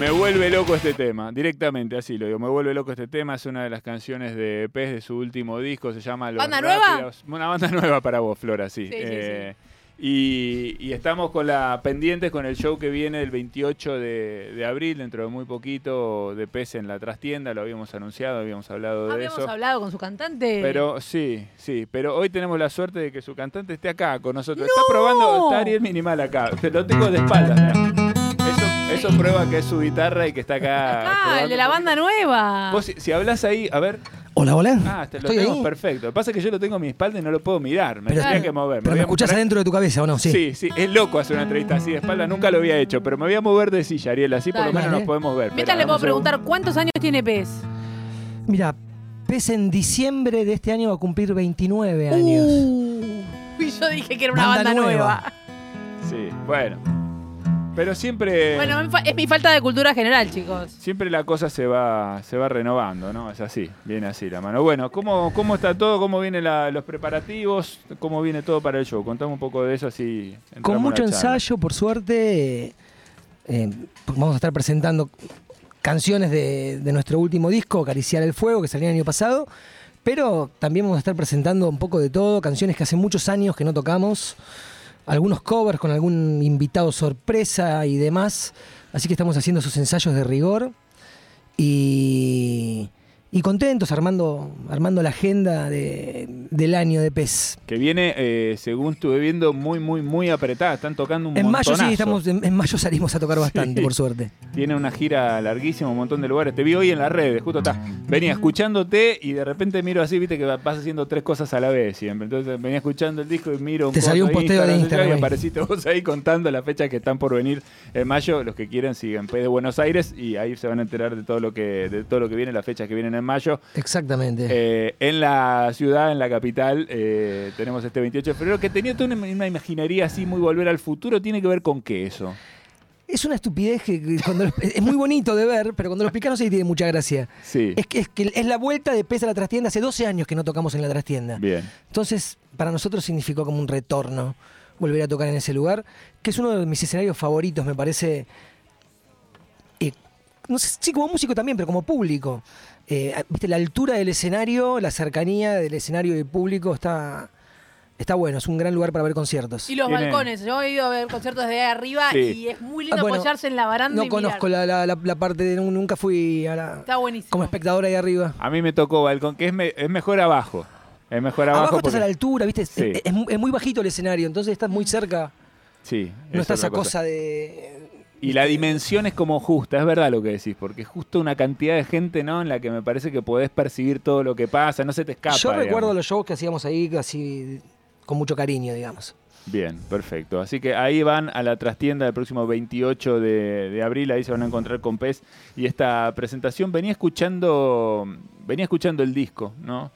Me vuelve loco este tema, directamente, así lo digo. Me vuelve loco este tema. Es una de las canciones de Pez de su último disco. Se llama Los ¿Banda nueva? Rápidos. Una banda nueva para vos, Flora, sí. Sí, sí, Eh, Y, y estamos con la pendientes con el show que viene el 28 de, de abril, dentro de muy poquito, de Pez en la trastienda. Lo habíamos anunciado, habíamos hablado de Habíamos eso. hablado con su cantante. Pero sí, sí, pero hoy tenemos la suerte de que su cantante esté acá con nosotros. Está probando, está Ariel Minimal acá. Lo tengo de espaldas. mirá. Eso, prueba que es su guitarra y que está acá. Acá, el de la banda nueva. Vos, si, si hablas ahí, a ver. Hola, hola. Ah, te lo Estoy tengo ahí. perfecto. Lo que pasa es que yo lo tengo a mi espalda y no lo puedo mirar. Me Pero- tenía que mover. Pero voy me a escuchás adentro de tu cabeza, ¿o no? Sí. Sí, sí, es loco hacer una entrevista así de espalda, nunca lo había hecho, pero me voy a mover de silla, Ariel, así por lo Dale. menos nos Dale. podemos ver. Mientras Esperá, le puedo dame un segundo. preguntar cuántos años tiene Pez. Mira, PES en diciembre de este año va a cumplir 29 años. Y yo dije que era una Banda banda, nueva. nueva. Sí, bueno. Pero siempre. Bueno, es mi falta de cultura general, chicos. Siempre la cosa se va, se va renovando, ¿no? Es así, viene así la mano. Bueno, ¿cómo, cómo está todo? ¿Cómo vienen la- los preparativos? ¿Cómo viene todo para el show? Contame un poco de eso así. Con mucho ensayo, por suerte, eh, eh, vamos a estar presentando canciones de, de nuestro último disco, Acariciar el Fuego, que salió el año pasado. Pero también vamos a estar presentando un poco de todo, canciones que hace muchos años que no tocamos, algunos covers con algún invitado sorpresa y demás. Así que estamos haciendo esos ensayos de rigor y, y contentos armando, armando la agenda de- del año de PES. Que viene, eh, según estuve viendo, muy, muy, muy apretada. Están tocando un En mayo sí, estamos, en, en mayo salimos a tocar bastante, Sí. por suerte. Tiene una gira larguísima, un montón de lugares. Te vi hoy en las redes, justo está. Venía escuchándote y de repente miro así, viste que vas haciendo tres cosas a la vez siempre. Entonces venía escuchando el disco y miro un Te salió un posteo de qué, Instagram Y apareciste vos ahí contando las fechas que están por venir en mayo. Los que quieren siguen P de Buenos Aires y ahí se van a enterar de todo lo que, de todo lo que viene, las fechas que vienen en mayo. Exactamente. Eh, en la ciudad, en la capital, eh, tenemos este 28 de febrero, que tenía toda una, una imaginería así, muy volver al futuro. ¿Tiene que ver con qué eso? Es una estupidez que cuando lo- es muy bonito de ver, pero cuando lo explicas no sé si tiene mucha gracia. Sí. Es que, es que es la vuelta de PES a la trastienda. Hace 12 años que no tocamos en la trastienda. Bien. Entonces, para nosotros significó como un retorno volver a tocar en ese lugar, que es uno de mis escenarios favoritos, me parece. eh, no sé, sí, como músico también, pero como público. Eh, Viste, la altura del escenario, la cercanía del escenario y el público está, está bueno. Es un gran lugar para ver conciertos. Y los balcones. Yo he ido a ver conciertos desde ahí arriba Sí. y es muy lindo Ah, bueno, apoyarse en la baranda No y conozco mirar. la, la- la- la parte de. Nunca fui a la- Está buenísimo. como espectador ahí arriba. A mí me tocó balcón, que es, me- es mejor abajo. Es mejor abajo. Abajo, estás a la porque- altura, ¿viste? Es, Sí. es mu- es muy bajito el escenario, entonces estás muy cerca. Sí. No es está esa otra cosa de. Y la dimensión es como justa, es verdad lo que decís, porque es justo una cantidad de gente, ¿no? En la que me parece que podés percibir todo lo que pasa, no se te escapa. Yo recuerdo digamos. los shows que hacíamos ahí así con mucho cariño, digamos. Bien, perfecto. Así que ahí van a la trastienda del próximo 28 de, de abril, ahí se van a encontrar con Pez y esta presentación. Venía escuchando, venía escuchando el disco, ¿no?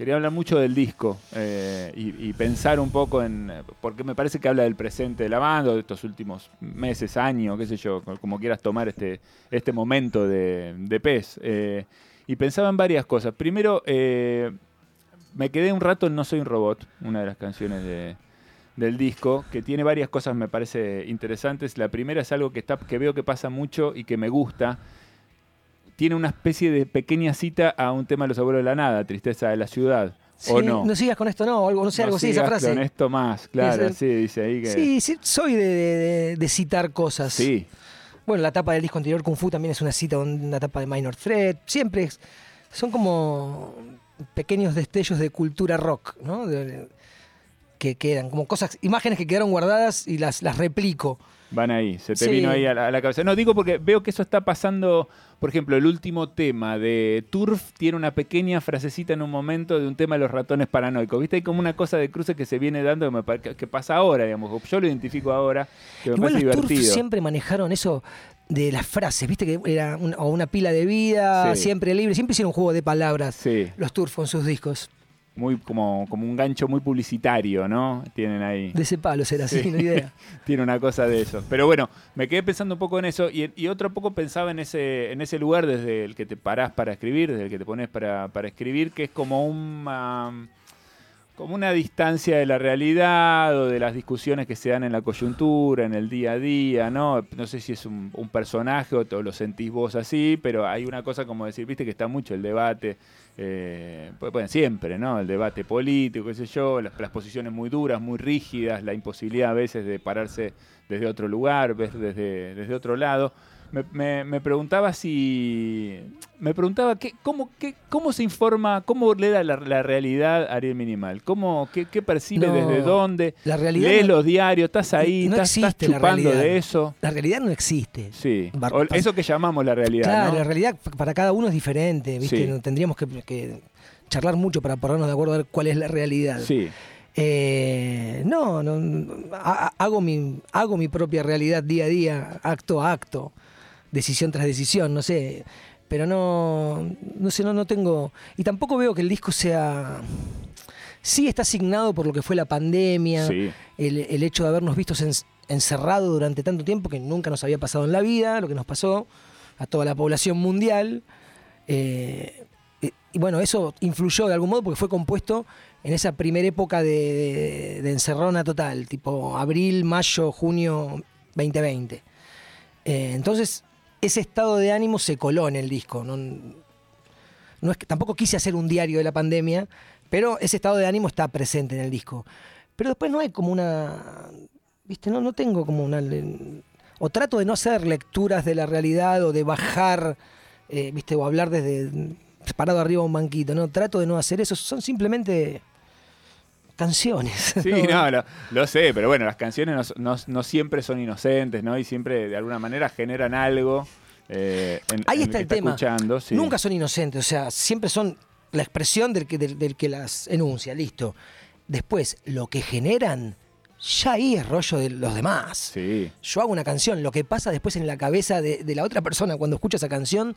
Quería hablar mucho del disco eh, y, pensar un poco en. Porque me parece que habla del presente de la banda, de estos últimos meses, años, qué sé yo, como quieras tomar este, este momento de, Pez. Eh, y pensaba en varias cosas. Primero, eh, me quedé un rato en No Soy un Robot, una de las canciones de, del disco, que tiene varias cosas me parece interesantes. La primera es algo que, está, que veo que pasa mucho y que me gusta. Tiene una especie de pequeña cita a un tema de los abuelos de la nada, Tristeza de la ciudad. ¿O Sí, no? sigas con esto, no, algo, no sé, No algo así, esa frase. Con esto más, claro, Ese- sí, dice ahí que. Sí, sí, soy de, de- de- de citar cosas. Sí, Bueno, la tapa del disco anterior, Kung Fu, también es una cita, una tapa de Minor Threat. Siempre es- son como pequeños destellos de cultura rock, ¿no? De- que quedan, como cosas, imágenes que quedaron guardadas y las, las replico. Van ahí, se te Sí. vino ahí a la, a la cabeza. No, digo porque veo que eso está pasando. Por ejemplo, el último tema de Turf tiene una pequeña frasecita en un momento de un tema de los ratones paranoicos. ¿Viste? Hay como una cosa de cruce que se viene dando que, me que- pasa ahora, digamos. Yo lo identifico ahora, que me Igual parece los Turf divertido. siempre manejaron eso de las frases, viste que era un- o una pila de vida, Sí. siempre libre, siempre hicieron un juego de palabras Sí, los Turf con sus discos. Muy como, como un gancho muy publicitario, ¿no? Tienen ahí. De ese palo será Sí. así, no idea. Tiene una cosa de eso. Pero bueno, me quedé pensando un poco en eso y, y otro poco pensaba en ese, en ese lugar desde el que te parás para escribir, desde el que te pones para, para escribir, que es como un... ah, como una distancia de la realidad o de las discusiones que se dan en la coyuntura, en el día a día, ¿no? No sé si es un, un personaje o lo sentís vos así, pero hay una cosa como decir, viste que está mucho el debate, eh, pues, bueno, siempre, ¿no? El debate político, qué sé yo, las, las posiciones muy duras, muy rígidas, la imposibilidad a veces de pararse desde otro lugar, desde, desde otro lado. Me, me- me preguntaba si. Me preguntaba qué, cómo, qué, cómo se informa, cómo lee la, la realidad Ariel Minimal. ¿Cómo, qué, qué percibe No, desde dónde? la realidad Lees no- los diarios, estás ahí, no estás, estás chupando de eso. La realidad no existe. Sí. Bar- O eso que llamamos la realidad. Claro, la realidad para cada uno es diferente, ¿viste? Sí. No Tendríamos que, que charlar mucho para ponernos de acuerdo a ver cuál es la realidad. Sí. Eh, no, no, no, ha- ha- hago, mi, hago mi propia realidad día a día, acto a acto, decisión tras decisión, no sé. Pero no, no sé, no, no tengo... Y tampoco veo que el disco sea... Sí está asignado por lo que fue la pandemia, Sí. el, el hecho de habernos visto en- encerrados durante tanto tiempo que nunca nos había pasado en la vida, lo que nos pasó a toda la población mundial. Eh, y, y bueno, eso influyó de algún modo porque fue compuesto en esa primera época de, de- de encerrona total, tipo abril, mayo, junio 2020. Eh, entonces, ese estado de ánimo se coló en el disco. No, no es que, tampoco quise hacer un diario de la pandemia, pero ese estado de ánimo está presente en el disco. Pero después no hay como una. ¿Viste? No, no tengo como una. O trato de no hacer lecturas de la realidad o de bajar, eh, ¿viste? O hablar desde. parado arriba de un banquito. No, trato de no hacer eso. Son simplemente. Canciones. Sí, no, lo, lo sé, pero bueno, las canciones no, no- no siempre son inocentes, ¿no? Y siempre de alguna manera generan algo. eh, en, Ahí en está que el tema. sí. Nunca son inocentes, o sea, siempre son la expresión del que, del, del que las enuncia, listo. Después, lo que generan, ya ahí es rollo de los demás. Sí. Yo hago una canción, lo que pasa después en la cabeza de, de la otra persona cuando escucha esa canción,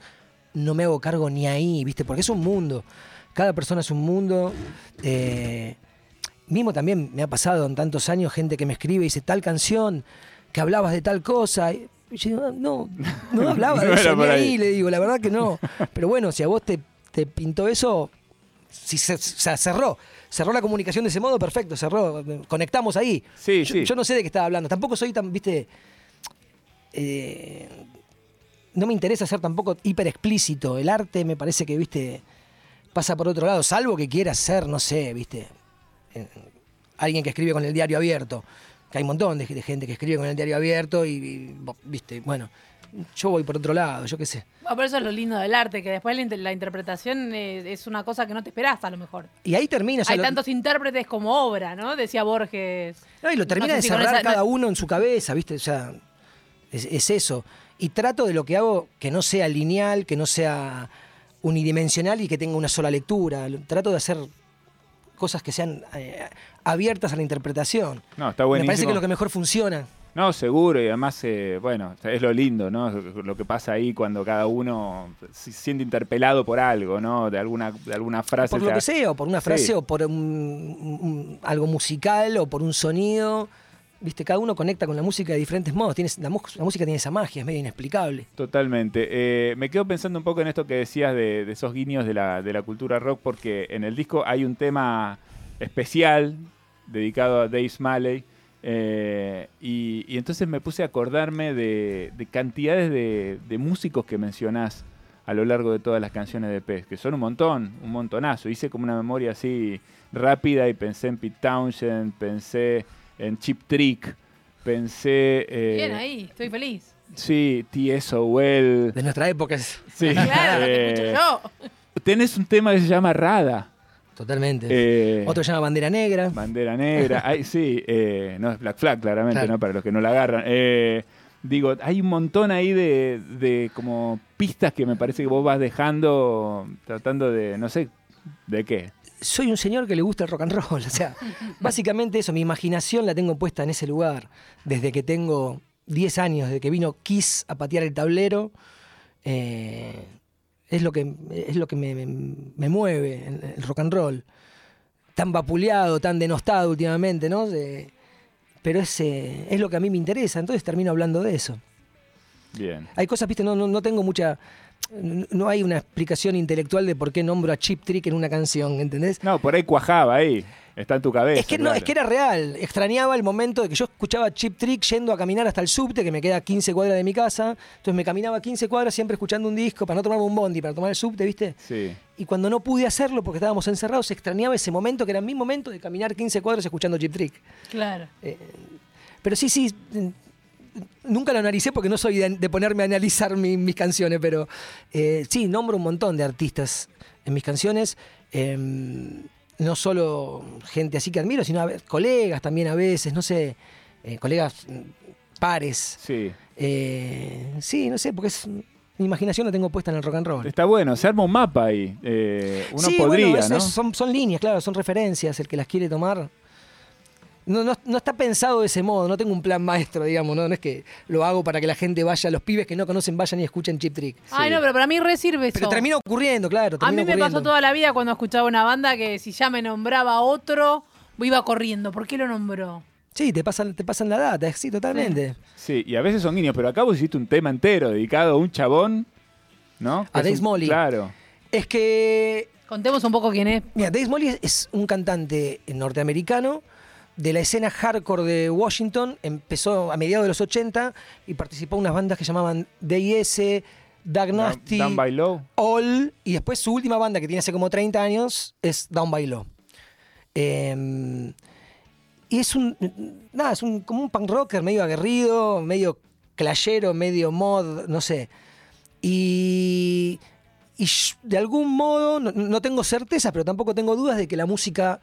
no me hago cargo ni ahí, ¿viste? Porque es un mundo. Cada persona es un mundo. Eh, mismo también me ha pasado en tantos años gente que me escribe y dice tal canción, que hablabas de tal cosa. Y yo digo, no, no hablaba de eso ahí. ahí, le digo, la verdad que no. Pero bueno, si a vos te, te pintó eso, si se, se cerró. Cerró la comunicación de ese modo, perfecto, cerró. Conectamos ahí. Sí, yo, sí. yo no sé de qué estaba hablando. Tampoco soy tan, viste. eh, no me interesa ser tampoco hiper explícito. El arte me parece que, viste, pasa por otro lado, salvo que quiera ser, no sé, viste, alguien que escribe con el diario abierto. Que hay un montón de, de gente que escribe con el diario abierto y, y, viste, bueno, yo voy por otro lado, yo qué sé. Bueno, pero eso es lo lindo del arte, que después la, inter- la interpretación es una cosa que no te esperás a lo mejor. Y ahí termina. o sea, Hay lo- tantos intérpretes como obra, ¿no? Decía Borges. No, y lo termina No sé de si cerrar esa- cada uno en su cabeza, ¿viste? O sea, es, es eso. Y trato de lo que hago que no sea lineal, que no sea unidimensional y que tenga una sola lectura. Trato de hacer cosas que sean eh, abiertas a la interpretación. No, está Me buenísimo. parece que es lo que mejor funciona. No, seguro, y además, eh, bueno, es lo lindo, ¿no? Lo que pasa ahí cuando cada uno se siente interpelado por algo, ¿no? De alguna, de alguna frase. Por lo sea- que sea, o por una Sí. frase, o por un- un- algo musical, o por un sonido. Viste, cada uno conecta con la música de diferentes modos. Tienes, la, la música tiene esa magia, es medio inexplicable. Totalmente. Eh, me quedo pensando un poco en esto que decías de, esos guiños de la, de la cultura rock, porque en el disco hay un tema especial dedicado a Dave Smalley. eh, y, entonces me puse a acordarme de, de cantidades de, de músicos que mencionás a lo largo de todas las canciones de Pez, que son un montón, un montonazo. Hice como una memoria así rápida y pensé en Pete Townshend, pensé en Chip Trick, pensé... eh, Bien ahí, estoy feliz. Sí, T.S.O.L. De nuestra época es Sí. Claro, eh, yo. Tenés un tema que se llama Rada. totalmente. eh, Otro se llama Bandera Negra. Bandera negra. Ay, sí, eh, no es Black Flag, claramente, Claro. ¿no? Para los que no la agarran. Eh, digo, hay un montón ahí de, de como pistas que me parece que vos vas dejando, tratando de, no sé, ¿de qué? Soy un señor que le gusta el rock and roll. O sea, básicamente eso, mi imaginación la tengo puesta en ese lugar. Desde que tengo 10 años, desde que vino Kiss a patear el tablero. eh, es lo que, es lo que me, me- me mueve, el, rock and roll. Tan vapuleado, tan denostado últimamente, ¿no? Pero es, eh, es lo que a mí me interesa, entonces termino hablando de eso. Bien. Hay cosas, viste, no, no, no tengo mucha. No hay una explicación intelectual de por qué nombro a Chip Trick en una canción, ¿entendés? No, por ahí cuajaba ahí. Está en tu cabeza. Es que, no, es que era real. Extrañaba el momento de que yo escuchaba Chip Trick yendo a caminar hasta el subte, que me queda 15 cuadras de mi casa. Entonces me caminaba 15 cuadras siempre escuchando un disco para no tomarme un bondi, para tomar el subte, ¿viste? Sí. Y cuando no pude hacerlo porque estábamos encerrados, extrañaba ese momento que era mi momento de caminar 15 cuadras escuchando Chip Trick. Claro. Pero sí, sí. Nunca lo analicé porque no soy de, de ponerme a analizar mi- mis canciones, pero eh, sí, nombro un montón de artistas en mis canciones. em, no solo gente así que admiro, sino a colegas también a veces, no sé, eh, colegas mm, pares. Sí. Eh, sí, no sé, porque es, mi imaginación la tengo puesta en el rock and roll. Está bueno, se arma un mapa ahí. Eh, uno Sí, podría, bueno, es- ¿no? es- son, son líneas, claro, son referencias, el que las quiere tomar. No, no- no está pensado de ese modo, no tengo un plan maestro, digamos, ¿no? No es que lo hago para que la gente vaya, los pibes que no conocen vayan y escuchen Chip Trick. Ay, no, pero para mí re sirve eso. Pero termina ocurriendo, claro. A mí me pasó toda la vida cuando escuchaba una banda que si ya me nombraba otro, iba corriendo. ¿Por qué lo nombró? Sí, te pasan, te pasan la data, sí, totalmente. Sí, y a veces son guiños, pero acá vos hiciste un tema entero dedicado a un chabón, ¿no? A Dave Smalley. Claro. Es que Contemos un poco quién es. Mira, Dave es- es un cantante norteamericano de la escena hardcore de Washington. Empezó a mediados de los 80 y participó en unas bandas que llamaban D.I.S., Nasty, Down by Low. All. Y después su última banda, que tiene hace como 30 años, es Down by Low. Eh, y es un. Nada, es un, como un punk rocker medio aguerrido, medio clayero, medio mod, no sé. Y, y de algún modo, no, no tengo certeza, pero tampoco tengo dudas de que la música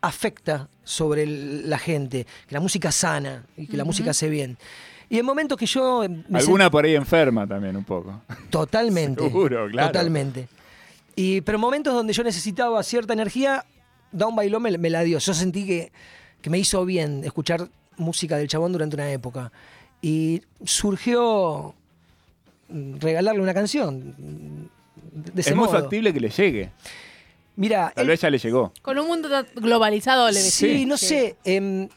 afecta sobre el- la gente, que la música sana y que la música hace bien. Y en momentos que yo... Alguna por ahí enferma también un poco. Totalmente. Seguro, claro. Totalmente. Y, pero momentos donde yo necesitaba cierta energía, Down by Low me, me la dio. Yo sentí que, que me hizo bien escuchar música del chabón durante una época. Y surgió mm, regalarle una canción. De ese es muy modo. factible que le llegue. Mira, Tal él- vez ya le llegó. Con un mundo globalizado le. Sí, no sé. em,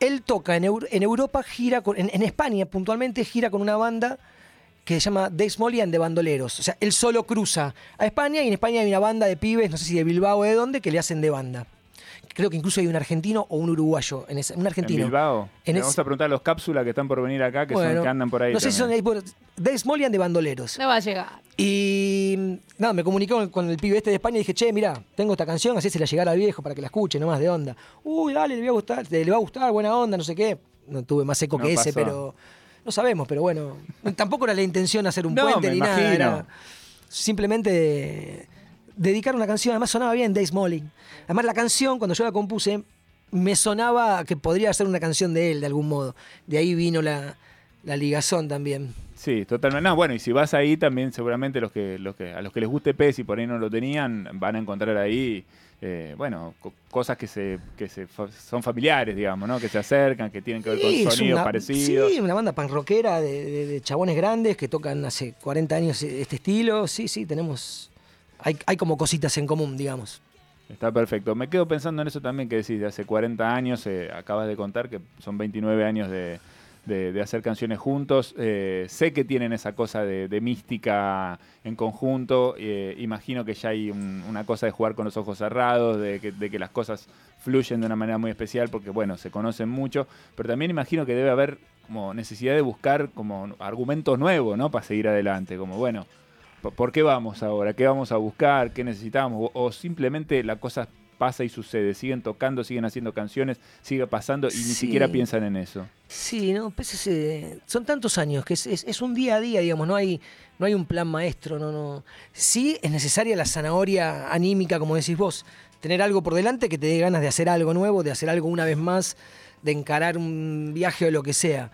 él toca en, Eur- en Europa, gira con, en, en España puntualmente, gira con una banda que se llama Dave Smalley and the Bandoleros. O sea, él solo cruza a España y en España hay una banda de pibes, no sé si de Bilbao o de dónde, que le hacen de banda. Creo que incluso hay un argentino o un uruguayo. En ese, un argentino. En Bilbao. En Le es- vamos a preguntar a los cápsulas que están por venir acá, que, son, Bueno, que andan por ahí. No sé si son Dave Smalley and the Bandoleros. No va a llegar. Y nada, me comuniqué con, con el pibe este de España y dije, che, mira, tengo esta canción, así se la llegara al viejo para que la escuche, nomás de onda. Uy, dale, le, voy a gustar, le, va a gustar, buena onda, no sé qué. No tuve más eco No que ese, pero no sabemos, pero bueno. Tampoco era la intención hacer un No, puente me ni nada. imagino. Era simplemente dedicar una canción. Además sonaba bien Dave Smalley. Además la canción, cuando yo la compuse, me sonaba que podría ser una canción de él de algún modo. De ahí vino la, la ligazón también. Sí, totalmente. No, bueno, y si vas ahí también seguramente los que, los que a los que les guste PES y por ahí no lo tenían, van a encontrar ahí, eh, bueno, co- cosas que se, que se fa- son familiares, digamos, ¿no? Que se acercan, que tienen que ver Sí, con sonidos una- parecidos. Sí, una banda pan rockera de, de- de chabones grandes que tocan hace 40 años este estilo. Sí, sí, tenemos. Hay, hay como cositas en común, digamos. Está perfecto. Me quedo pensando en eso también que decís, de hace 40 años, eh, acabas de contar que son 29 años de, hacer canciones juntos. Eh, sé que tienen esa cosa de, mística en conjunto. eh, imagino que ya hay un- una cosa de jugar con los ojos cerrados, de que, de que las cosas fluyen de una manera muy especial porque, bueno, se conocen mucho. Pero también imagino que debe haber como necesidad de buscar como argumentos nuevos, ¿no? Para seguir adelante. Como, bueno, ¿Por- ¿Por qué vamos ahora? ¿Qué vamos a buscar? ¿Qué necesitamos? O, o simplemente la cosa pasa y sucede. Siguen tocando, siguen haciendo canciones, sigue pasando y ni siquiera piensan en eso. Sí, no, pues es, eh, son tantos años que es, es- es un día a día, digamos, no hay, no hay un plan maestro, no, no. Sí es necesaria la zanahoria anímica, como decís vos, tener algo por delante que te dé ganas de hacer algo nuevo, de hacer algo una vez más, de encarar un viaje o lo que sea.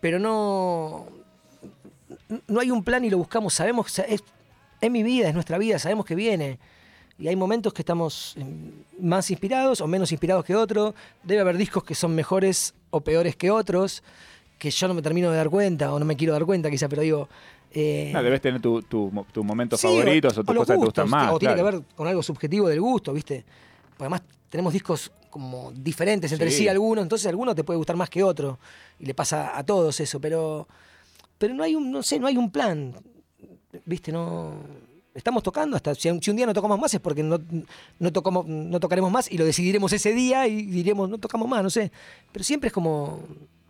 Pero no, no hay un plan y lo buscamos, sabemos, que es, es mi vida, es nuestra vida, sabemos que viene. Y hay momentos que estamos eh, más inspirados o menos inspirados que otros. Debe haber discos que son mejores o peores que otros, que yo no me termino de dar cuenta o no me quiero dar cuenta quizá, pero digo... eh, No, debes tener tu- tu mo- tus momentos sí, favoritos o, los tus cosas que te gustan más. O tiene claro. que ver con algo subjetivo del gusto, ¿viste? Porque además tenemos discos como diferentes entre sí. Sí. algunos, entonces alguno te puede gustar más que otro. Y le pasa a todos eso, pero, pero no hay un, no sé, no hay un plan. ¿Viste? No. estamos tocando, hasta si, un- día no tocamos más es porque no, no, tocamos, no tocaremos más y lo decidiremos ese día y diremos, no tocamos más, no sé. Pero siempre es como,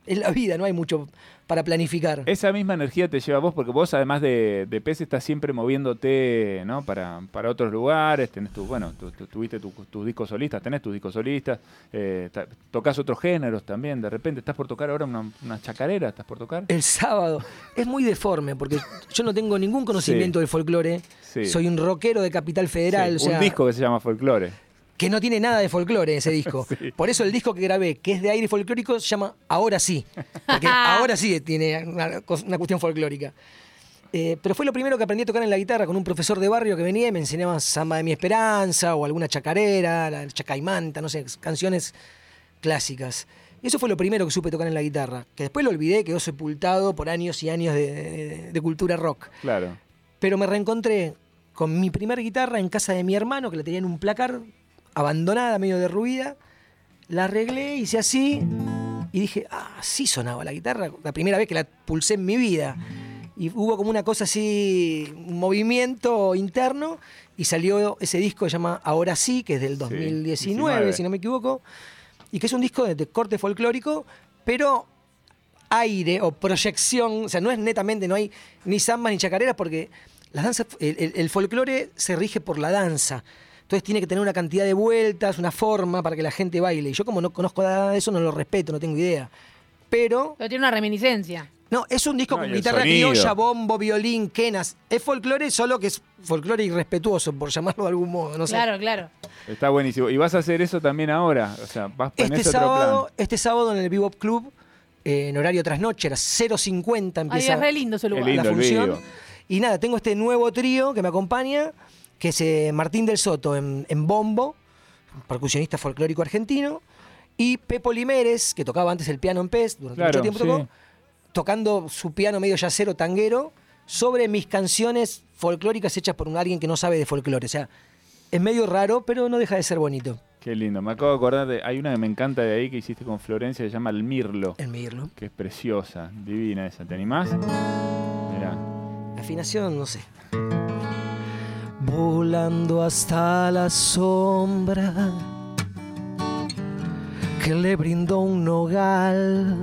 es la vida, no hay mucho para planificar. Esa misma energía te lleva a vos, porque vos además de, de pez estás siempre moviéndote ¿no? para, para otros lugares, tenés tu, bueno, tu- tu- tuviste tu- tus discos solistas, tenés tus discos solistas, eh, tocas otros géneros también, de repente estás por tocar ahora una, una chacarera, estás por tocar. El sábado es muy deforme porque yo no tengo ningún conocimiento Sí. del folclore. Sí. Soy un rockero de Capital Federal, Sí, o sea, un disco que se llama Folklore. Que no tiene nada de folclore ese disco. Sí. Por eso el disco que grabé, que es de aire folclórico, se llama Ahora sí. Porque ahora sí tiene una, cuestión folclórica. Eh, pero fue lo primero que aprendí a tocar en la guitarra con un profesor de barrio que venía y me enseñaba Samba de mi Esperanza o alguna chacarera, la Chacaimanta, no sé, canciones clásicas. Y eso fue lo primero que supe tocar en la guitarra. Que después lo olvidé, quedó sepultado por años y años de- de- de cultura rock. Claro. Pero me reencontré con mi primer guitarra en casa de mi hermano, que la tenía en un placar, abandonada, medio derruida. La arreglé, hice así y dije, ah, así sonaba la guitarra. La primera vez que la pulsé en mi vida. Y hubo como una cosa así, un movimiento interno, y salió ese disco que se llama Ahora sí, que es del 2019, 19. si no me equivoco, y que es un disco de, de corte folclórico, pero aire o proyección, o sea, no es netamente, no hay ni zambas ni chacareras porque las danzas, el, el- el folclore se rige por la danza. Entonces tiene que tener una cantidad de vueltas, una forma para que la gente baile. Y yo como no conozco nada de eso, no lo respeto, no tengo idea. Pero, Pero tiene una reminiscencia. no, es un disco No, con guitarra criolla, bombo, violín, quenas. Es folclore, solo que es folclore irrespetuoso, por llamarlo de algún modo, no sé. Claro, claro. Está buenísimo. Y vas a hacer eso también ahora. O sea, vas Este ese otro sábado, plan. este sábado en el Bebop Club, eh, en horario trasnoche, era 0.50 Ay, empieza es re lindo ese lugar. lindo. la función. Y nada, tengo este nuevo trío que me acompaña, que es eh, Martín del Soto en, en bombo, percusionista folclórico argentino, y Pepo Limeres, que tocaba antes el piano en PES, durante Claro, mucho tiempo sí. tocó, tocando su piano medio yacero tanguero sobre mis canciones folclóricas hechas por un alguien que no sabe de folclore. O sea, es medio raro, pero no deja de ser bonito. Qué lindo. Me acabo de acordar de. Hay una que me encanta de ahí que hiciste con Florencia, se llama El Mirlo. El medirlo. Que es preciosa, divina esa. ¿Te animás? Mirá. Afinación, no sé. Volando hasta la sombra que le brindó un nogal.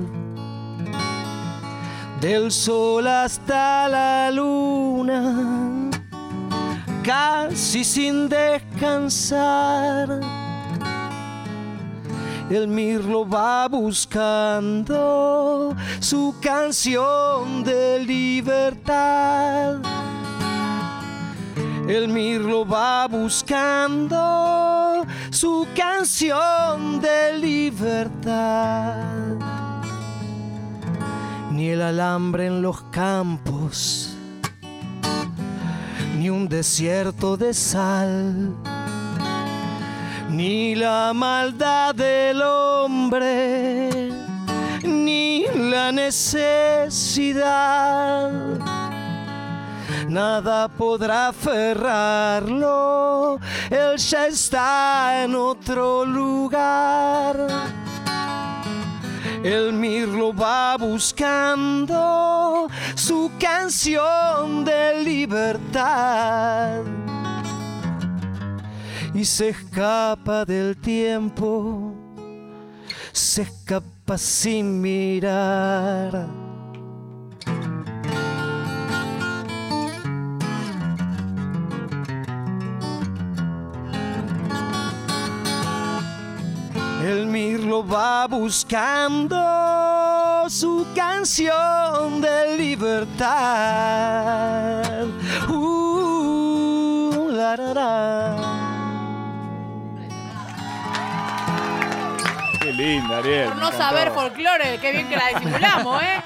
Del sol hasta la luna, casi sin descansar. El mirlo va buscando su canción de libertad. El mirlo va buscando su canción de libertad. Ni el alambre en los campos, ni un desierto de sal ni la maldad del hombre, ni la necesidad. Nada podrá aferrarlo, él ya está en otro lugar. El mirlo va buscando su canción de libertad y se escapa del tiempo, se escapa sin mirar. Mirlo va buscando su canción de libertad. Uh, la, la, la. Qué linda, Ariel. Por no saber folclore, qué bien que la disimulamos, ¿eh?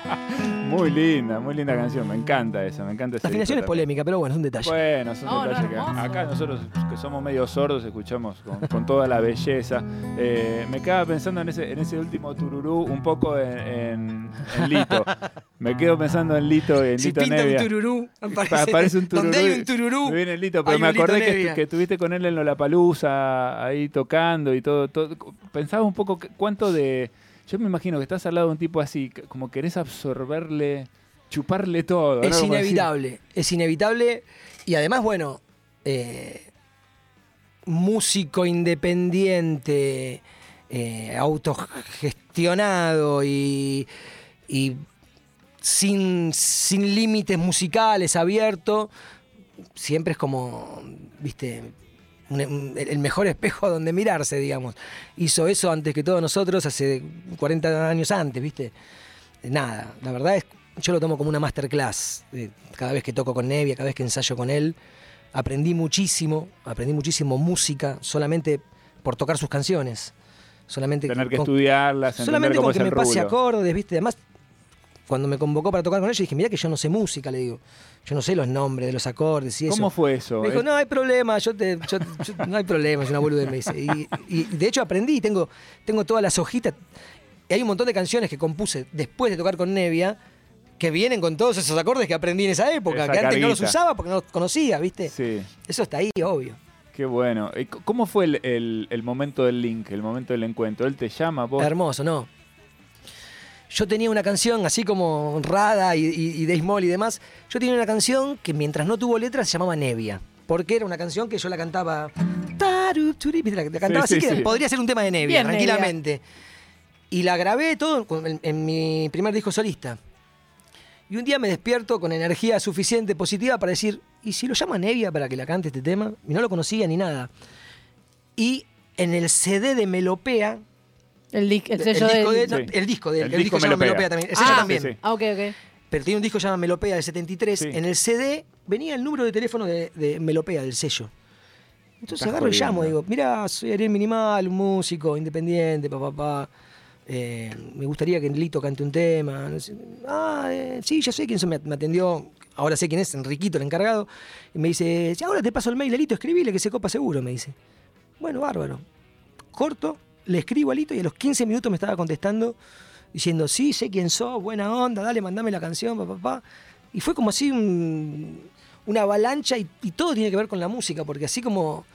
Muy linda, muy linda canción. Me encanta esa, me encanta esa. La afinación es polémica, pero bueno, es un detalle. Bueno, son no, detalles que acá nosotros que somos medio sordos escuchamos con, con toda la belleza. Eh, me quedaba pensando en ese, en ese último tururú un poco en, en- en Lito. Me quedo pensando en Lito y en si Lito pinta Nevia. un tururú, aparece, Pa- Aparece un tururú. donde hay un tururú, Me viene el Lito, pero me acordé que, estuviste con él en Lollapalooza, ahí tocando y todo, todo. Pensaba un poco cuánto de... Yo me imagino que estás al lado de un tipo así, como querés absorberle, chuparle todo. Es inevitable, es inevitable. Y además, bueno, eh, músico independiente, eh, autogestionado y, y sin, sin límites musicales, abierto, siempre es como, viste, un- el mejor espejo donde mirarse, digamos. Hizo eso antes que todos nosotros, hace 40 años antes, viste. Nada, la verdad es, yo lo tomo como una masterclass. eh, Cada vez que toco con Nevia, cada vez que ensayo con él, aprendí muchísimo, aprendí muchísimo música solamente por tocar sus canciones. Solamente Tener que con- estudiarlas, Solamente con que me pase acordes, ¿viste? Además, cuando me convocó para tocar con ellos, dije, mira que yo no sé música, le digo. Yo no sé los nombres de los acordes y eso. ¿Cómo fue eso? Me dijo, no hay problema, yo te, yo- yo- no hay problema, es una boludez, me dice. Y, y de hecho aprendí, tengo, tengo todas las hojitas. Y hay un montón de canciones que compuse después de tocar con Nevia que vienen con todos esos acordes que aprendí en esa época, Esa que antes no los usaba porque no los conocía, ¿viste? Sí, Eso está ahí, obvio. qué bueno. ¿Y c- ¿Cómo fue el, el- el momento del link, el momento del encuentro? ¿Él te llama? Vos? Hermoso, ¿no? Yo tenía una canción, así como Rada y, y, y Dave Moll y demás, yo tenía una canción que mientras no tuvo letra se llamaba Nevia. Porque era una canción que yo la cantaba. taru, turi, ¿viste? La, la cantaba Sí, así sí, que sí. podría ser un tema de Nevia, Bien, tranquilamente. Y la grabé todo en, en mi primer disco solista. Y un día me despierto con energía suficiente positiva para decir, ¿y si lo llama Nevia para que la cante este tema? Y no lo conocía ni nada. Y en el CD de Melopea, El, di- el el sello disco de... de, no, Sí. el disco de El el, disco disco se llama Melopea. Melopea también. El sello Ah, también. sí, sí. Ah, ok, ok. Pero tiene un disco que se llama Melopea del 73. Sí. En el CD venía el número de teléfono de, de Melopea, del sello. Entonces Estás agarro y llamo, digo, mira, soy Ariel Minimal, un músico independiente, papá, papá. Eh, me gustaría que Lito cante un tema. no sé. Ah, eh, sí, ya sé quién son. Me, me atendió, ahora sé quién es, Enriquito, el encargado. Y me dice, "Sí, ahora te paso el mail, Lito, escribile que se copa seguro, me dice. Bueno, bárbaro. Corto, le escribo a Lito y a los 15 minutos me estaba contestando diciendo, sí, sé quién sos, buena onda, dale, mandame la canción, papá, papá. Y fue como así un- una avalancha y, y todo tiene que ver con la música, porque así como,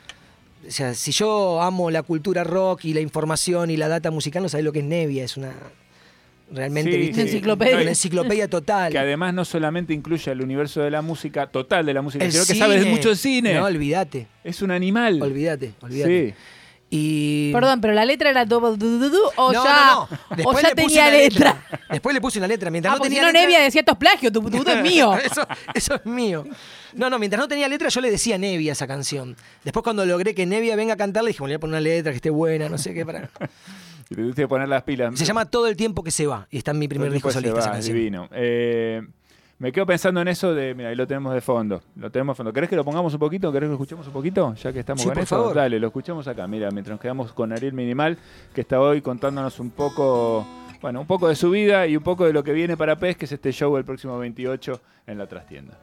o sea, si yo amo la cultura rock y la información y la data musical, no sabés lo que es Nevia, es una, realmente, Sí, ¿viste? sí. Enciclopedia. Una enciclopedia total. Que además no solamente incluye el universo de la música, total de la música, El sino que sabes cine. mucho de cine. No, olvídate, es un animal. olvídate, olvídate. Sí. Y... Perdón, pero la letra era todo du, du, du, o No, ya, no, no. o ya le tenía letra. Después le puse una letra. Mientras Ah, no si tenía no letra, Nevia decía esto es plagio, tu tu es mío. eso, eso es mío. No, no, mientras no tenía letra yo le decía Nevia a esa canción. Después cuando logré que Nevia venga a cantar, le dije, bueno, le voy a poner una letra que esté buena, no sé qué. Para... Y te poner las pilas. Se llama Todo el tiempo que se va. Y está en mi primer disco solista esa canción. Divino. Eh, me quedo pensando en eso de, mira, ahí lo tenemos de fondo. Lo tenemos de fondo. ¿Querés que lo pongamos un poquito? ¿Querés que lo escuchemos un poquito? Ya que estamos Sí, con por eso. favor. Dale, lo escuchamos acá. Mira, mientras nos quedamos con Ariel Minimal, que está hoy contándonos un poco, bueno, un poco de su vida y un poco de lo que viene para PES, que es este show el próximo 28 en la trastienda.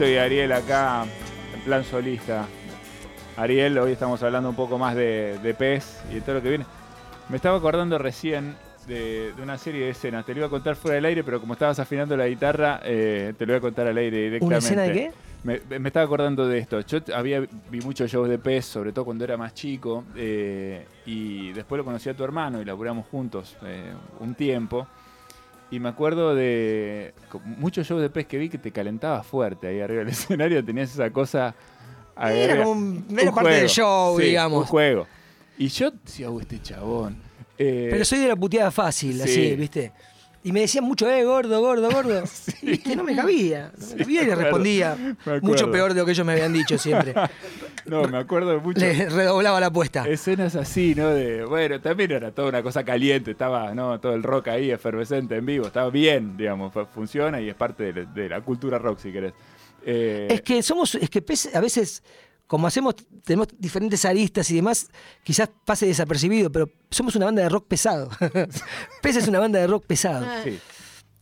Y Ariel acá en plan solista. Ariel, hoy estamos hablando un poco más de, de PES y de todo lo que viene. Me estaba acordando recién de, de una serie de escenas. Te lo iba a contar fuera del aire, pero como estabas afinando la guitarra, eh, te lo voy a contar al aire directamente. ¿Una escena de qué? Me, me estaba acordando de esto. Yo había vi muchos shows de PES, sobre todo cuando era más chico, eh, y después lo conocí a tu hermano y laburamos juntos eh, un tiempo. Y me acuerdo de muchos shows de PES que vi que te calentaba fuerte ahí arriba del escenario, tenías esa cosa. Era como un- era parte del show, Sí, digamos. Un juego. Y yo decía, "Uh, este chabón. Eh, Pero soy de la puteada fácil, sí. así, ¿viste? Y me decían mucho, eh, gordo, gordo, gordo. Y que no me cabía. No me cabía y le respondía. Mucho peor de lo que ellos me habían dicho siempre. no, me acuerdo mucho. Le redoblaba la apuesta. Escenas así, ¿no? De, bueno, también era toda una cosa caliente, estaba, ¿no? Todo el rock ahí, efervescente en vivo, estaba bien, digamos, fu- funciona y es parte de, de la cultura rock, si querés. Eh, Es que somos, es que a veces, como hacemos, tenemos diferentes aristas y demás, quizás pase desapercibido, pero somos una banda de rock pesado. Pese es una banda de rock pesado. sí.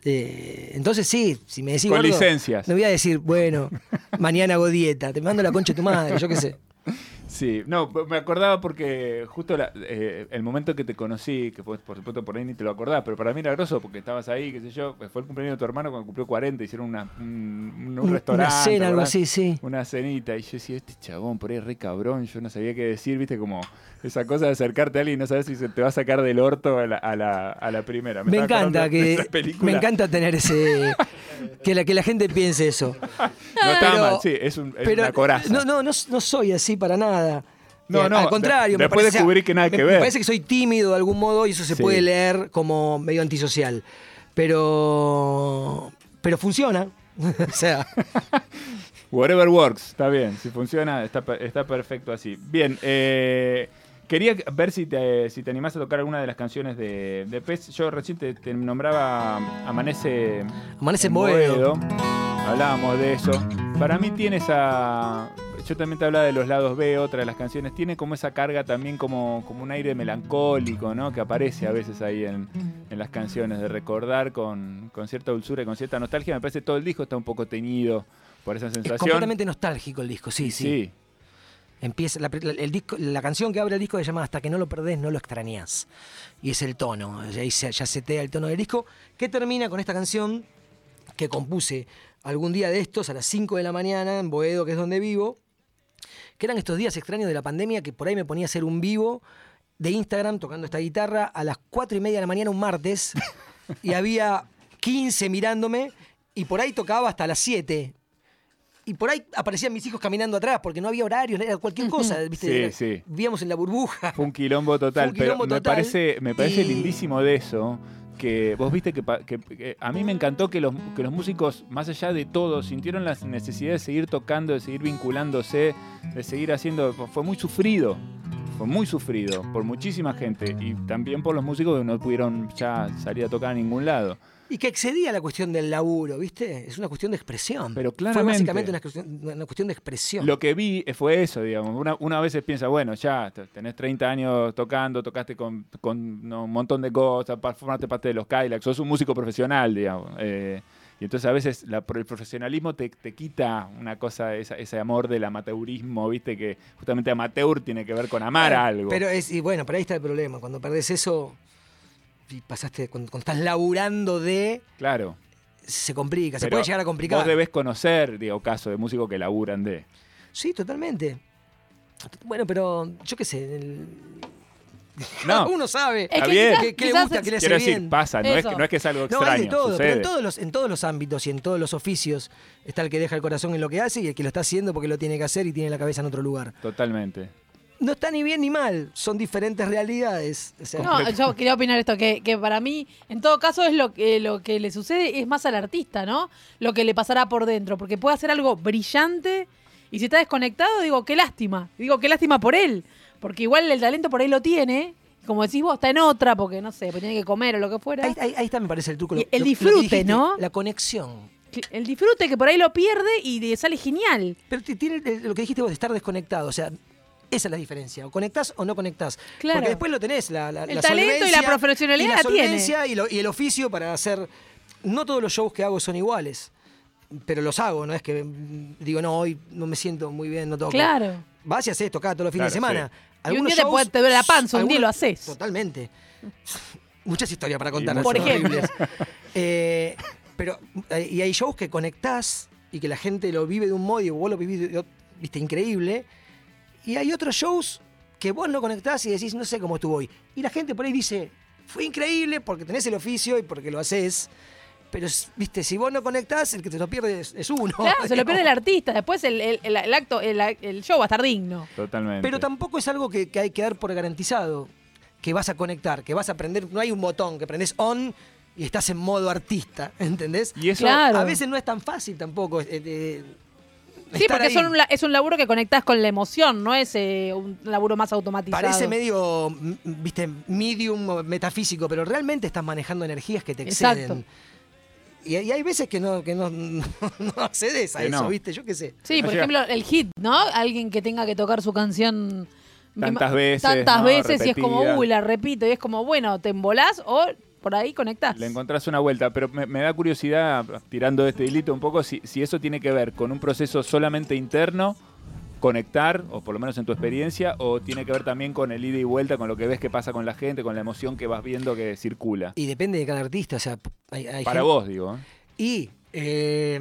Eh, entonces sí, si me decís Con gordo, licencias. no voy a decir, bueno, mañana hago dieta, te mando la concha de tu madre, yo qué sé. Sí, no, me acordaba porque justo la- eh, el momento que te conocí, que fue, por supuesto por ahí ni te lo acordás, pero para mí era groso porque estabas ahí, qué sé yo, fue el cumpleaños de tu hermano cuando cumplió 40, hicieron una, un, restaurante. Una cena, algo así, sí. Una cenita, y yo decía, este chabón por ahí re cabrón, yo no sabía qué decir, viste, como esa cosa de acercarte a alguien y no sabes si se te va a sacar del orto a la, a la, a la primera. Me encanta que me encanta tener ese que la que la gente piense eso. No está Pero- mal, sí, es, un, es Pero una coraza. no, no, no, no soy así para nada. No, Eh, no, al contrario, de- me después parece, descubrí que nada me- que Me ver. parece que soy tímido de algún modo y eso se Sí. puede leer como medio antisocial. Pero pero funciona. o sea, Whatever works, está bien. Si funciona, está, está perfecto así. Bien, eh, quería ver si te, si te animás a tocar alguna de las canciones de, de Pez. Yo recién te, te nombraba Amanece, Amanece en Boedo. Hablábamos de eso. Para mí tiene esa... Yo también te hablaba de los lados B, otra de las canciones. Tiene como esa carga también como, como un aire melancólico, ¿no? Que aparece a veces ahí en, en las canciones, de recordar con, con cierta dulzura y con cierta nostalgia. Me parece que todo el disco está un poco teñido por esa es sensación. completamente nostálgico el disco, sí, sí. Sí, Empieza la, la- el disco, la canción que abre el disco se llama Hasta que no lo perdés, no lo extrañás. Y es el tono, ahí se, ya setea el tono del disco, que termina con esta canción que compuse algún día de estos a las 5 de la mañana en Boedo, que es donde vivo, que eran estos días extraños de la pandemia que por ahí me ponía a hacer un vivo de Instagram tocando esta guitarra a las 4 y media de la mañana un martes y había 15 mirándome y por ahí tocaba hasta las 7. Y por ahí aparecían mis hijos caminando atrás porque no había horarios, era cualquier cosa. ¿viste? Sí, Era- sí. Vivíamos en la burbuja. fue un quilombo total. Fue un quilombo pero me parece, me parece y- lindísimo de eso. Que vos viste que, que a mí me encantó que los, que los músicos, más allá de todo, sintieron la necesidad de seguir tocando, de seguir vinculándose, de seguir haciendo. Fue muy sufrido. Fue muy sufrido por muchísima gente y también por los músicos que no pudieron ya salir a tocar a ningún lado. Y que excedía la cuestión del laburo, ¿viste? Es una cuestión de expresión. Pero Fue claramente. básicamente una cuestión, una cuestión de expresión. Lo que vi fue eso, digamos. Una, una vez piensa, bueno, ya te- tenés 30 años tocando, tocaste con, con no, un montón de cosas, formaste parte de los Kylax, sos un músico profesional, digamos. eh, y entonces a veces la- el profesionalismo te, te quita una cosa, esa- ese amor del amateurismo, viste, que justamente amateur tiene que ver con amar algo. Pero es, y bueno, pero ahí está el problema. Cuando perdés eso y pasaste, cuando, cuando estás laburando de, claro. se complica, se puede llegar a complicar. Vos debes conocer, digo, casos de músicos que laburan de. Sí, totalmente. Bueno, pero yo qué sé. el- No, Uno sabe Es Está que bien. quizás- qué, le gusta, es- qué le hace quiero decir, bien. pasa, no es, que, no es que es algo No, extraño. hay de todo, pero en todos, los, en todos los ámbitos y en todos los oficios está el que deja el corazón en lo que hace y el que lo está haciendo porque lo tiene que hacer y tiene la cabeza en otro lugar. Totalmente. No está ni bien ni mal, son diferentes realidades. O sea, No, yo quería opinar esto, que, que para mí, en todo caso, es lo que, lo que le sucede es más al artista, ¿no? Lo que le pasará por dentro, porque puede hacer algo brillante y si está desconectado, digo, qué lástima. Digo, qué lástima por él, porque igual el talento por ahí lo tiene, como decís vos, está en otra, porque no sé, porque tiene que comer o lo que fuera. ahí, ahí- ahí está, me parece el truco. Lo- el lo disfrute, dijiste, ¿no? La conexión. El disfrute que por ahí lo pierde y le sale genial. Pero ti- tiene lo que dijiste vos de estar desconectado, o sea, esa es la diferencia. O conectás o no conectás. Claro. Porque después lo tenés, la, la, El la talento y la profesionalidad y la la tiene. solvencia y, lo- y el oficio para hacer. No todos los shows que hago son iguales. pero los hago, no es que mm, digo, no, hoy no me siento muy bien, no toco. Claro. Vas y haces esto cada todos los fines Claro, de semana. sí. Y un Algunos día te, duele la panza, un día algunos- lo haces. Totalmente. Muchas historias para contar. Por ejemplo. Eh, pero, y hay shows que conectás y que la gente lo vive de un modo y vos lo vivís, de- viste, increíble. Y hay otros shows que vos no conectás y decís, no sé cómo estuvo hoy. Y la gente por ahí dice, fue increíble porque tenés el oficio y porque lo haces. Pero, viste, si vos no conectás, el que te lo pierde es, es uno. Claro, se lo pierde el artista. Después el, el- el- el acto, el, el show va a estar digno. Totalmente. Pero tampoco es algo que, que hay que dar por garantizado. Que vas a conectar, que vas a aprender. No hay un botón que prendes on y estás en modo artista, ¿entendés? Y eso, Claro. A veces no es tan fácil tampoco. eh, eh, Sí, porque ahí. son un la- es un laburo que conectás con la emoción, no es eh, un laburo más automatizado. Parece medio, mm, viste, medium metafísico, pero realmente estás manejando energías que te exceden. Exacto. Y, y hay veces que no, que no, no, accedes a Que eso, no. ¿viste? Yo qué sé. Sí, por ejemplo, el hit, ¿no? Alguien que tenga que tocar su canción Tantas veces, Tantas ¿no? veces y es como, uy, la repito. Y es como, bueno, te embolás o por ahí conectás. Le encontrás una vuelta, pero me, me da curiosidad, tirando de este hilito un poco, si, si eso tiene que ver con un proceso solamente interno, conectar, o por lo menos en tu experiencia, o tiene que ver también con el ida y vuelta, con lo que ves que pasa con la gente, con la emoción que vas viendo que circula. Y depende de cada artista, o sea, hay, hay Para gente- vos, digo. ¿eh? Y eh,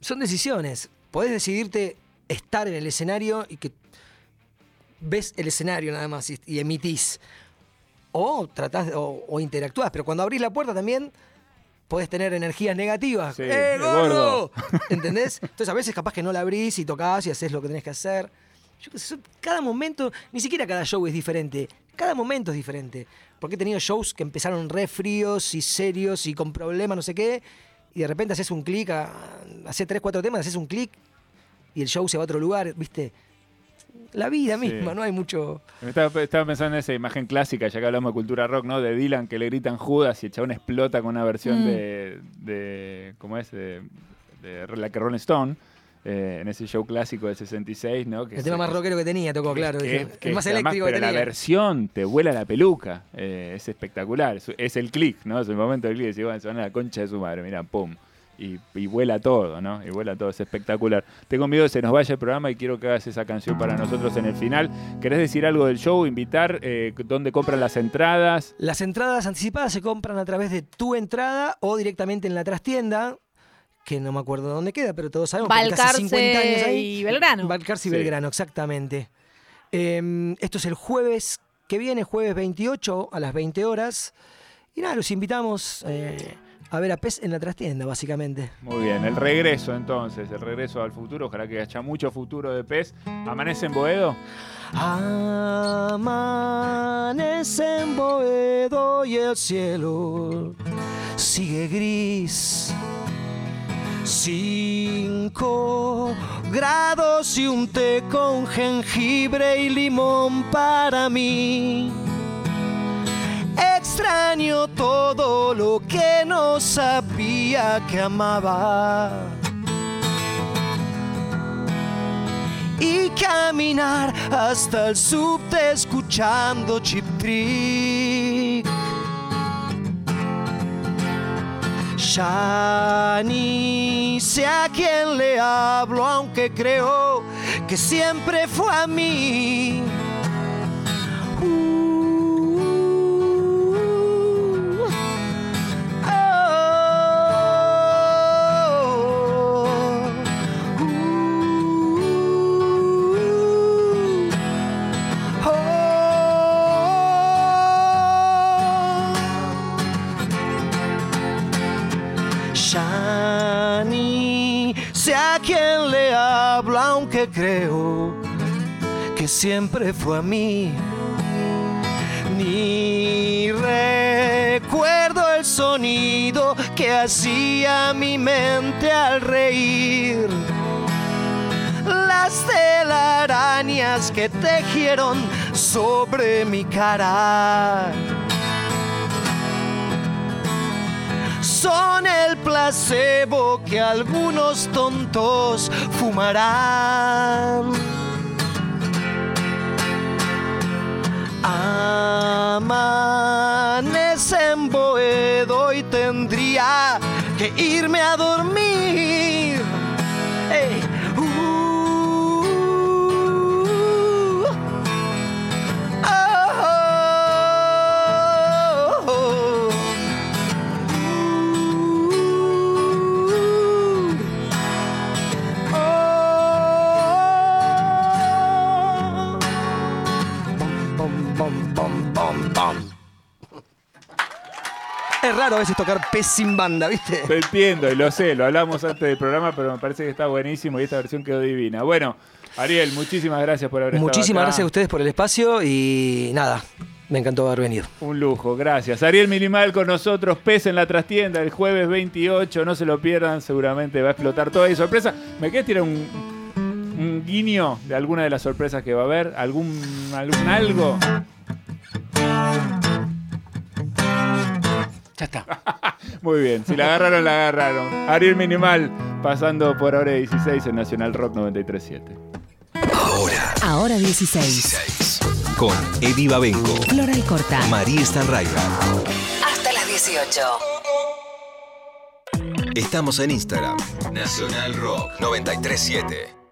son decisiones. Podés decidirte estar en el escenario y que ves el escenario nada más y, y emitís. O tratás o, o interactuás, pero cuando abrís la puerta también podés tener energías negativas. Sí, ¡Eh, gordo! ¿Entendés? Entonces a veces capaz que no la abrís y tocás y haces lo que tenés que hacer. Yo qué sé, cada momento, ni siquiera cada show es diferente. Cada momento es diferente. Porque he tenido shows que empezaron re fríos y serios y con problemas, no sé qué. Y de repente haces un clic, a- hace tres, cuatro temas, haces un clic y el show se va a otro lugar, ¿viste? La vida Sí. misma, no hay mucho. Estaba, estaba pensando en esa imagen clásica, ya que hablamos de cultura rock, ¿no? De Dylan que le gritan Judas y el chabón explota con una versión Mm. de, de. ¿Cómo es? De, de la que Rolling Stone, eh, en ese show clásico del 66, ¿no? Que El se- tema más rockero que tenía, tocó, claro. que- dije, que el más además, eléctrico que pero la tenía. versión te vuela la peluca. eh, es espectacular. Es, es el click, ¿no? Es el momento del click. Decís, bueno, se van a la concha de su madre, mira, pum. Y, y vuela todo, ¿no? Y vuela todo, es espectacular. Tengo miedo de que se nos vaya el programa y quiero que hagas esa canción para nosotros en el final. ¿Querés decir algo del show? ¿Invitar? Eh, ¿Dónde compran las entradas? Las entradas anticipadas se compran a través de tu entrada o directamente en la trastienda, que no me acuerdo dónde queda, pero todos sabemos que Balcarce casi 50 años ahí. y Belgrano. Balcarce y Sí. Belgrano, exactamente. Eh, esto es el jueves que viene, jueves 28 a las 20 horas. Y nada, los invitamos eh, a ver a Pez en la trastienda, básicamente. Muy bien, el regreso entonces, el regreso al futuro. Ojalá que haya mucho futuro de pez. ¿Amanece en Boedo? Amanece en Boedo y el cielo sigue gris. Cinco grados y un té con jengibre y limón para mí. Extraño todo lo que no sabía que amaba. y caminar hasta el subte escuchando Chip Trick. Ya ni sé a quién le hablo, aunque creo que siempre fue a mí. Creo que siempre fue a mí. Ni recuerdo el sonido que hacía mi mente al reír. Las telarañas que tejieron sobre mi cara. Son el placebo que algunos tontos fumarán. Amanece en Boedo y tendría que irme a dormir. Raro a veces tocar pez sin banda, ¿viste? Lo entiendo y lo sé, lo hablamos antes del programa, pero me parece que está buenísimo y esta versión quedó divina. Bueno, Ariel, muchísimas gracias por haber estado Muchísimas acá. gracias a ustedes por el espacio y nada, me encantó haber venido. Un lujo, gracias. Ariel Minimal con nosotros, Pez en la trastienda el jueves 28, no se lo pierdan, seguramente va a explotar toda y sorpresa. ¿Me querés tirar un, un guiño de alguna de las sorpresas que va a haber? ¿Algún, algún algo? Ya está. Muy bien, si la agarraron, la agarraron. Ariel Minimal pasando por ahora 16 en Nacional Rock 937. Ahora, Ahora 16. 16. Con Eddie Babenco, Floral Corta. María Stanraiver. Hasta las 18. Estamos en Instagram. Nacional Rock 937.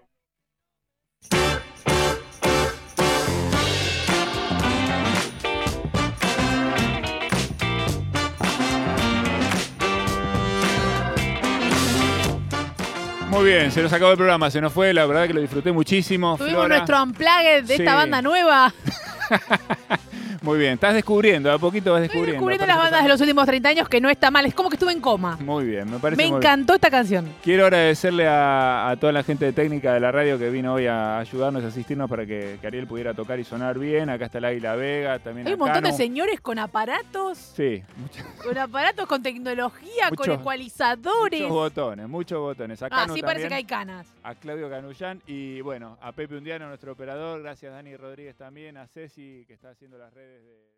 Muy bien, se nos acabó el programa, se nos fue, la verdad que lo disfruté muchísimo. Tuvimos Flora. nuestro unplugged de Sí. esta banda nueva. Muy bien, estás descubriendo, a poquito vas Estoy descubriendo. descubriendo las bandas de los últimos 30 años que no está mal. Es como que estuve en coma. Muy bien, me parece Me muy bien. encantó esta canción. Quiero agradecerle a, a toda la gente de técnica de la radio que vino hoy a ayudarnos, a asistirnos para que, que Ariel pudiera tocar y sonar bien. Acá está el Águila Vega, también Hay un montón de señores con aparatos, Sí, con aparatos, con tecnología, con ecualizadores. muchos botones, muchos botones. A Ah, sí parece que hay canas. a Claudio Canullán y bueno, a Pepe Undiano, nuestro operador. Gracias Dani Rodríguez también, a Ceci que está haciendo las redes de...